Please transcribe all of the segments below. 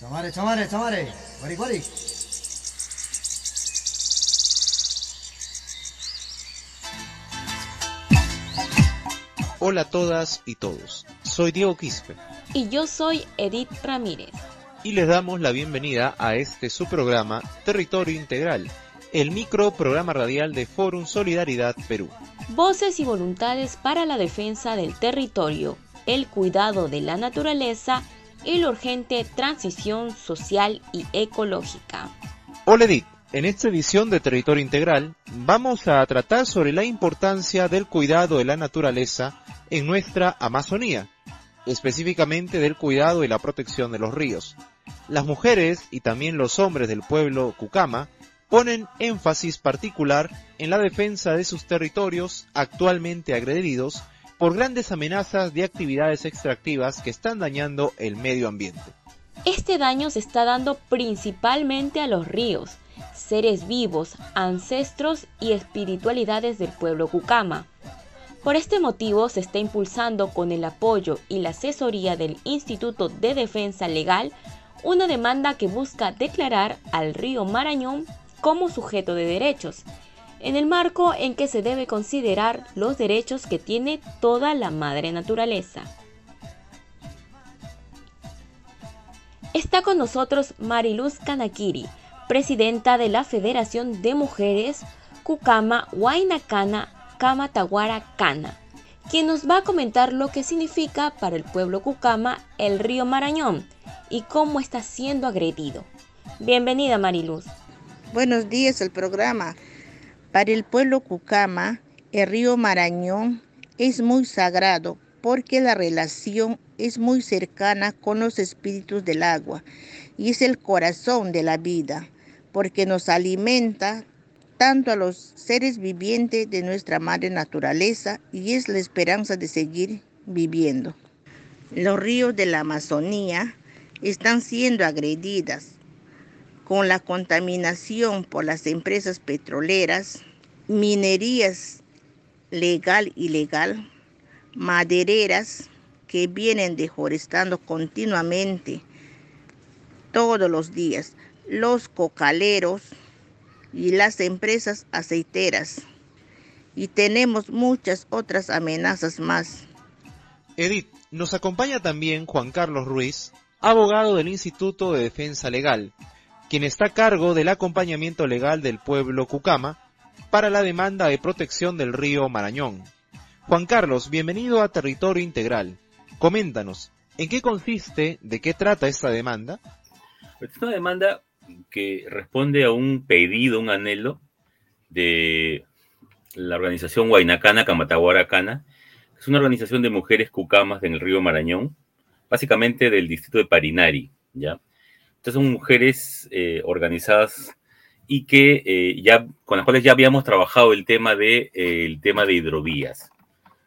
Chamare, chamare, chamare. Guari, guari. Hola a todas y todos. Soy Diego Quispe. Y yo soy Edith Ramírez. Y les damos la bienvenida a este su programa Territorio Integral, el micro programa radial de Forum Solidaridad Perú. Voces y voluntades para la defensa del territorio, el cuidado de la naturaleza y la urgente transición social y ecológica. Hola Edith, en esta edición de Territorio Integral vamos a tratar sobre la importancia del cuidado de la naturaleza en nuestra Amazonía, específicamente del cuidado y la protección de los ríos. Las mujeres y también los hombres del pueblo Cucama ponen énfasis particular en la defensa de sus territorios actualmente agredidos por grandes amenazas de actividades extractivas que están dañando el medio ambiente. Este daño se está dando principalmente a los ríos, seres vivos, ancestros y espiritualidades del pueblo Cucama. Por este motivo se está impulsando con el apoyo y la asesoría del Instituto de Defensa Legal una demanda que busca declarar al río Marañón como sujeto de derechos, en el marco en que se debe considerar los derechos que tiene toda la madre naturaleza. Está con nosotros Mariluz Kanakiri, presidenta de la Federación de Mujeres Cucama Huaynacana Camataguara Cana, quien nos va a comentar lo que significa para el pueblo Cucama el río Marañón y cómo está siendo agredido. Bienvenida Mariluz. Buenos días al programa. Para el pueblo Cucama, el río Marañón es muy sagrado porque la relación es muy cercana con los espíritus del agua y es el corazón de la vida, porque nos alimenta tanto a los seres vivientes de nuestra madre naturaleza y es la esperanza de seguir viviendo. Los ríos de la Amazonía están siendo agredidas con la contaminación por las empresas petroleras, minerías legal y ilegal, madereras que vienen deforestando continuamente todos los días, los cocaleros y las empresas aceiteras. Y tenemos muchas otras amenazas más. Edith, nos acompaña también Juan Carlos Ruiz, abogado del Instituto de Defensa Legal, quien está a cargo del acompañamiento legal del pueblo Cucama para la demanda de protección del río Marañón. Juan Carlos, bienvenido a Territorio Integral. Coméntanos, ¿en qué consiste, de qué trata esta demanda? Es una demanda que responde a un pedido, un anhelo de la organización Huaynacana Camataguaracana, es una organización de mujeres cucamas en el río Marañón, básicamente del distrito de Parinari, ¿ya? Son mujeres eh, organizadas y que eh, ya con las cuales ya habíamos trabajado el tema de eh, el tema de hidrovías.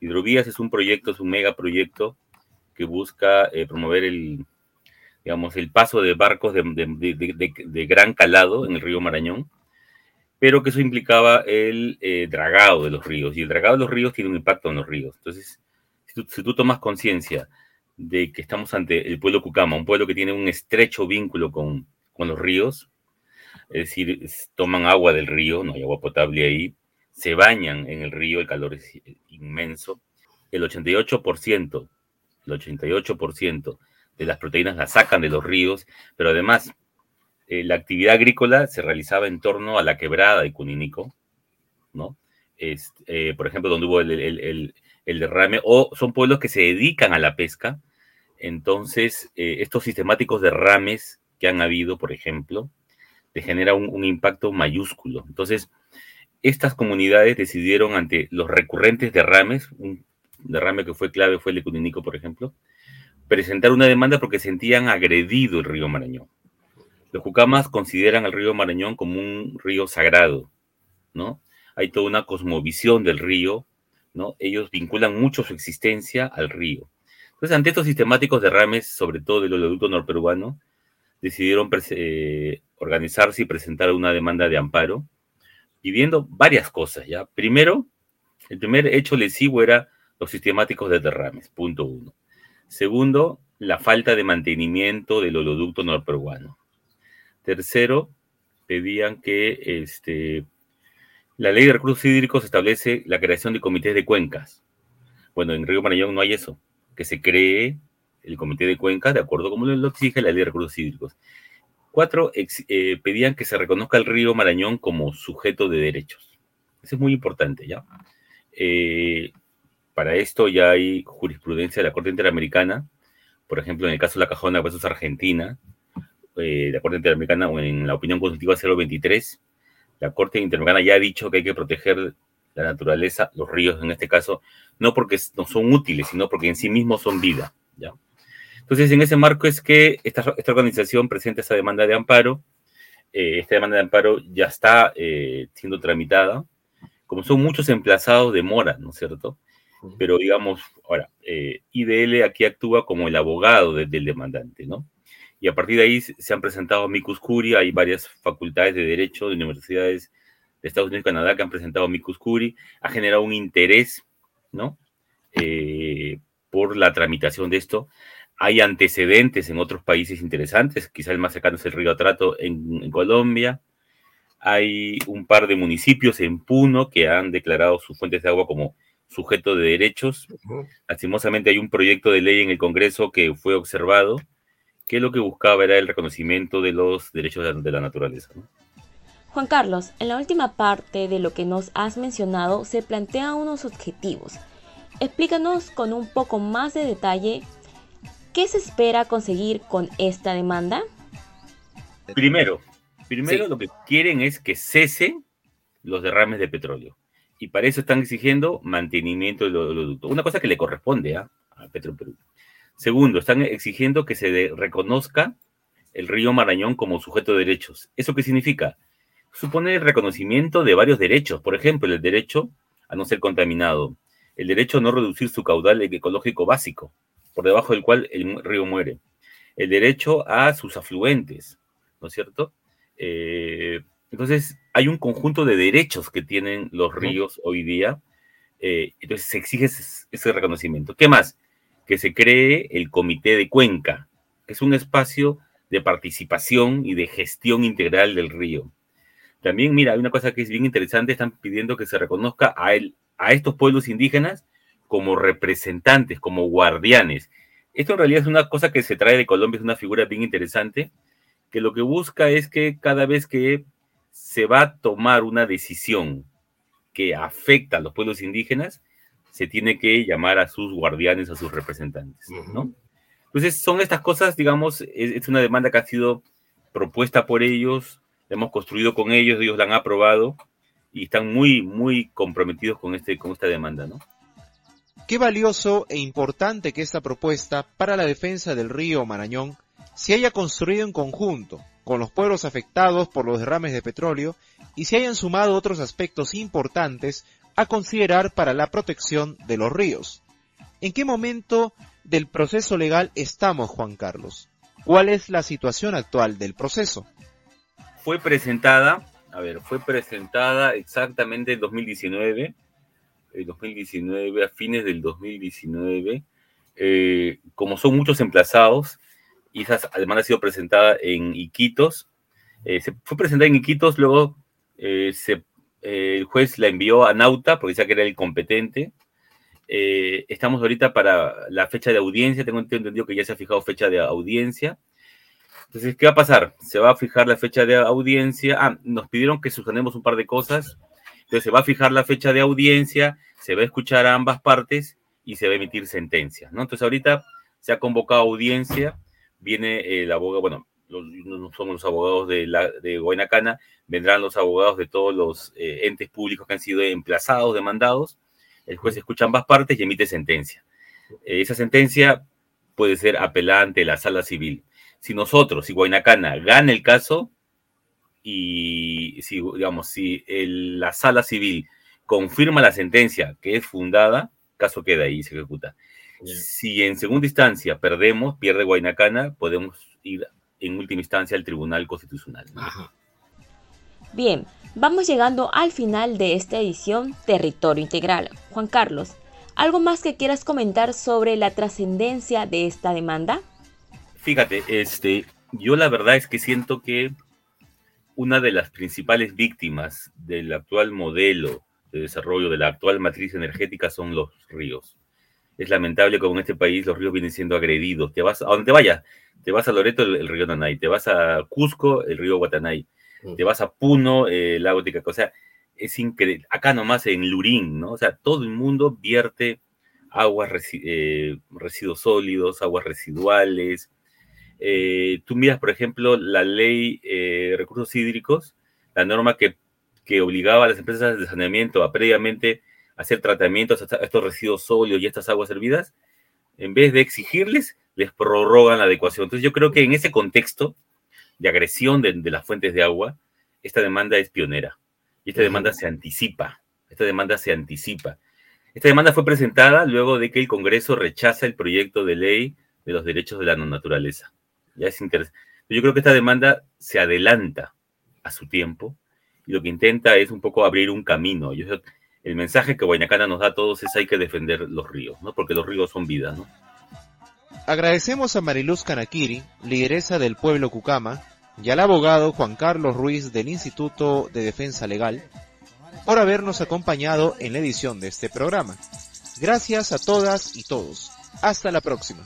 Hidrovías es un proyecto, es un megaproyecto que busca promover el digamos el paso de barcos de, de, gran calado en el río Marañón, pero que eso implicaba el dragado de los ríos y el dragado de los ríos tiene un impacto en los ríos. Entonces, si tú, si tú tomas conciencia de que estamos ante el pueblo Cucama, un pueblo que tiene un estrecho vínculo con, los ríos, es decir, toman agua del río, no hay agua potable ahí, se bañan en el río, el calor es inmenso. El 88%, el 88% de las proteínas las sacan de los ríos, pero además eh, la actividad agrícola se realizaba en torno a la quebrada de Cuninico, ¿no? Eh, por ejemplo, donde hubo el, derrame, o son pueblos que se dedican a la pesca, entonces, eh, estos sistemáticos derrames que han habido, por ejemplo, te genera un, impacto mayúsculo. Entonces, estas comunidades decidieron ante los recurrentes derrames, un derrame que fue clave fue el de Cuninico, por ejemplo, presentar una demanda porque sentían agredido el río Marañón. Los cucamas consideran al río Marañón como un río sagrado, ¿no? Hay toda una cosmovisión del río, ¿no? Ellos vinculan mucho su existencia al río. Entonces, ante estos sistemáticos derrames, sobre todo del oleoducto norperuano, decidieron eh, organizarse y presentar una demanda de amparo, pidiendo varias cosas, ¿ya? Primero, el primer hecho lesivo era los sistemáticos de derrames, punto uno. Segundo, la falta de mantenimiento del oleoducto norperuano. Tercero, pedían que este, la ley de recursos hídricos establece la creación de comités de cuencas. Bueno, en Río Marañón no hay eso, que se cree el comité de cuencas de acuerdo como lo exige la ley de recursos hídricos. Cuatro, eh, pedían que se reconozca el río Marañón como sujeto de derechos. Eso es muy importante, ¿ya? Eh, para esto ya hay jurisprudencia de la Corte Interamericana, por ejemplo, en el caso de la Cajona versus Argentina, eh, la Corte Interamericana, o en la opinión constitutiva 023, la Corte Interamericana ya ha dicho que hay que proteger la naturaleza, los ríos en este caso, no porque no son útiles, sino porque en sí mismos son vida, ¿ya? Entonces, en ese marco es que esta, organización presenta esa demanda de amparo. Eh, esta demanda de amparo ya está eh, siendo tramitada. Como son muchos emplazados, demora, ¿no es cierto? Pero digamos, ahora, eh, IDL aquí actúa como el abogado del demandante, ¿no? Y a partir de ahí se han presentado micus curi, hay varias facultades de derecho de universidades de Estados Unidos y Canadá que han presentado micus curi, ha generado un interés, ¿no? por la tramitación de esto. Hay antecedentes en otros países interesantes, quizá el más cercano es el río Atrato en, Colombia. Hay un par de municipios en Puno que han declarado sus fuentes de agua como sujeto de derechos. Lastimosamente hay un proyecto de ley en el Congreso que fue observado, que lo que buscaba era el reconocimiento de los derechos de la naturaleza. Juan Carlos, en la última parte de lo que nos has mencionado se plantean unos objetivos. Explícanos con un poco más de detalle ¿Qué se espera conseguir con esta demanda? Primero, primero lo que quieren es que cesen los derrames de petróleo. Y para eso están exigiendo mantenimiento del oleoducto. Una cosa que le corresponde ¿ah? a Petroperú. Segundo, están exigiendo que se reconozca el río Marañón como sujeto de derechos. ¿Eso qué significa? Supone el reconocimiento de varios derechos. Por ejemplo, el derecho a no ser contaminado, el derecho a no reducir su caudal ecológico básico, por debajo del cual el río muere. El derecho a sus afluentes, ¿no es cierto? Eh, entonces, hay un conjunto de derechos que tienen los ríos hoy día. Eh, entonces, se exige ese, reconocimiento. ¿Qué más? Que se cree el Comité de Cuenca, que es un espacio de participación y de gestión integral del río. También, mira, hay una cosa que es bien interesante, están pidiendo que se reconozca a, a estos pueblos indígenas como representantes, como guardianes. Esto en realidad es una cosa que se trae de Colombia, es una figura bien interesante, que lo que busca es que cada vez que se va a tomar una decisión que afecta a los pueblos indígenas, se tiene que llamar a sus guardianes, a sus representantes, ¿no? Entonces, son estas cosas, digamos, es, una demanda que ha sido propuesta por ellos, hemos construido con ellos, ellos la han aprobado y están muy, muy comprometidos con, este, con esta demanda, ¿no? Qué valioso e importante que esta propuesta para la defensa del río Marañón se haya construido en conjunto con los pueblos afectados por los derrames de petróleo y se hayan sumado otros aspectos importantes a considerar para la protección de los ríos. ¿En qué momento del proceso legal estamos, Juan Carlos? ¿Cuál es la situación actual del proceso? Fue presentada, a ver, fue presentada exactamente en 2019 el 2019, a fines del 2019, eh, como son muchos emplazados, y esa demanda ha sido presentada en Iquitos, eh, se fue presentada en Iquitos, luego eh, el juez la envió a Nauta, porque decía que era el competente. estamos ahorita para la fecha de audiencia, tengo entendido que ya se ha fijado fecha de audiencia. Entonces, ¿qué va a pasar? Se va a fijar la fecha de audiencia. Ah, nos pidieron que sustanemos un par de cosas. Entonces se va a fijar la fecha de audiencia, se va a escuchar a ambas partes y se va a emitir sentencia, ¿no? Entonces ahorita se ha convocado audiencia, viene el abogado, bueno, no somos los abogados de, la, de vendrán los abogados de todos los eh, entes públicos que han sido emplazados, demandados, el juez escucha ambas partes y emite sentencia. Esa sentencia puede ser apelante la sala civil. Si nosotros, si Guaynacana gana el caso, y si, digamos, si la sala civil confirma la sentencia que es fundada, caso queda ahí y se ejecuta. Si en segunda instancia perdemos, pierde Guainacana, podemos ir en última instancia al Tribunal Constitucional. Bien, vamos llegando al final de esta edición Territorio Integral. Juan Carlos, ¿algo más que quieras comentar sobre la trascendencia de esta demanda? Fíjate, este, yo la verdad es que siento que una de las principales víctimas del actual modelo de desarrollo de la actual matriz energética son los ríos. Es lamentable como en este país los ríos vienen siendo agredidos. Te vas a donde te vayas, te vas a Loreto, el, río Nanay, te vas a Cusco, el río Guatanay, mm. te vas a Puno, el lago Titicaca. O sea, es increíble. Acá nomás en Lurín, ¿no? O sea, todo el mundo vierte aguas, eh, residuos sólidos, aguas residuales. Eh, tú miras, por ejemplo, la ley de eh, recursos hídricos, la norma que que obligaba a las empresas de saneamiento a previamente hacer tratamientos a estos residuos sólidos y estas aguas servidas, en vez de exigirles, les prorrogan la adecuación. Entonces yo creo que en ese contexto de agresión de, las fuentes de agua, esta demanda es pionera y esta demanda se anticipa, esta demanda se anticipa. Esta demanda fue presentada luego de que el Congreso rechaza el proyecto de ley de los derechos de la naturaleza. Ya es interesante. Yo creo que esta demanda se adelanta a su tiempo y lo que intenta es un poco abrir un camino. El mensaje que Guaynacana nos da a todos es hay que defender los ríos, ¿no? Porque los ríos son vida, ¿no? Agradecemos a Mariluz Canakiri, lideresa del pueblo Cucama, y al abogado Juan Carlos Ruiz del Instituto de Defensa Legal, por habernos acompañado en la edición de este programa. Gracias a todas y todos. Hasta la próxima.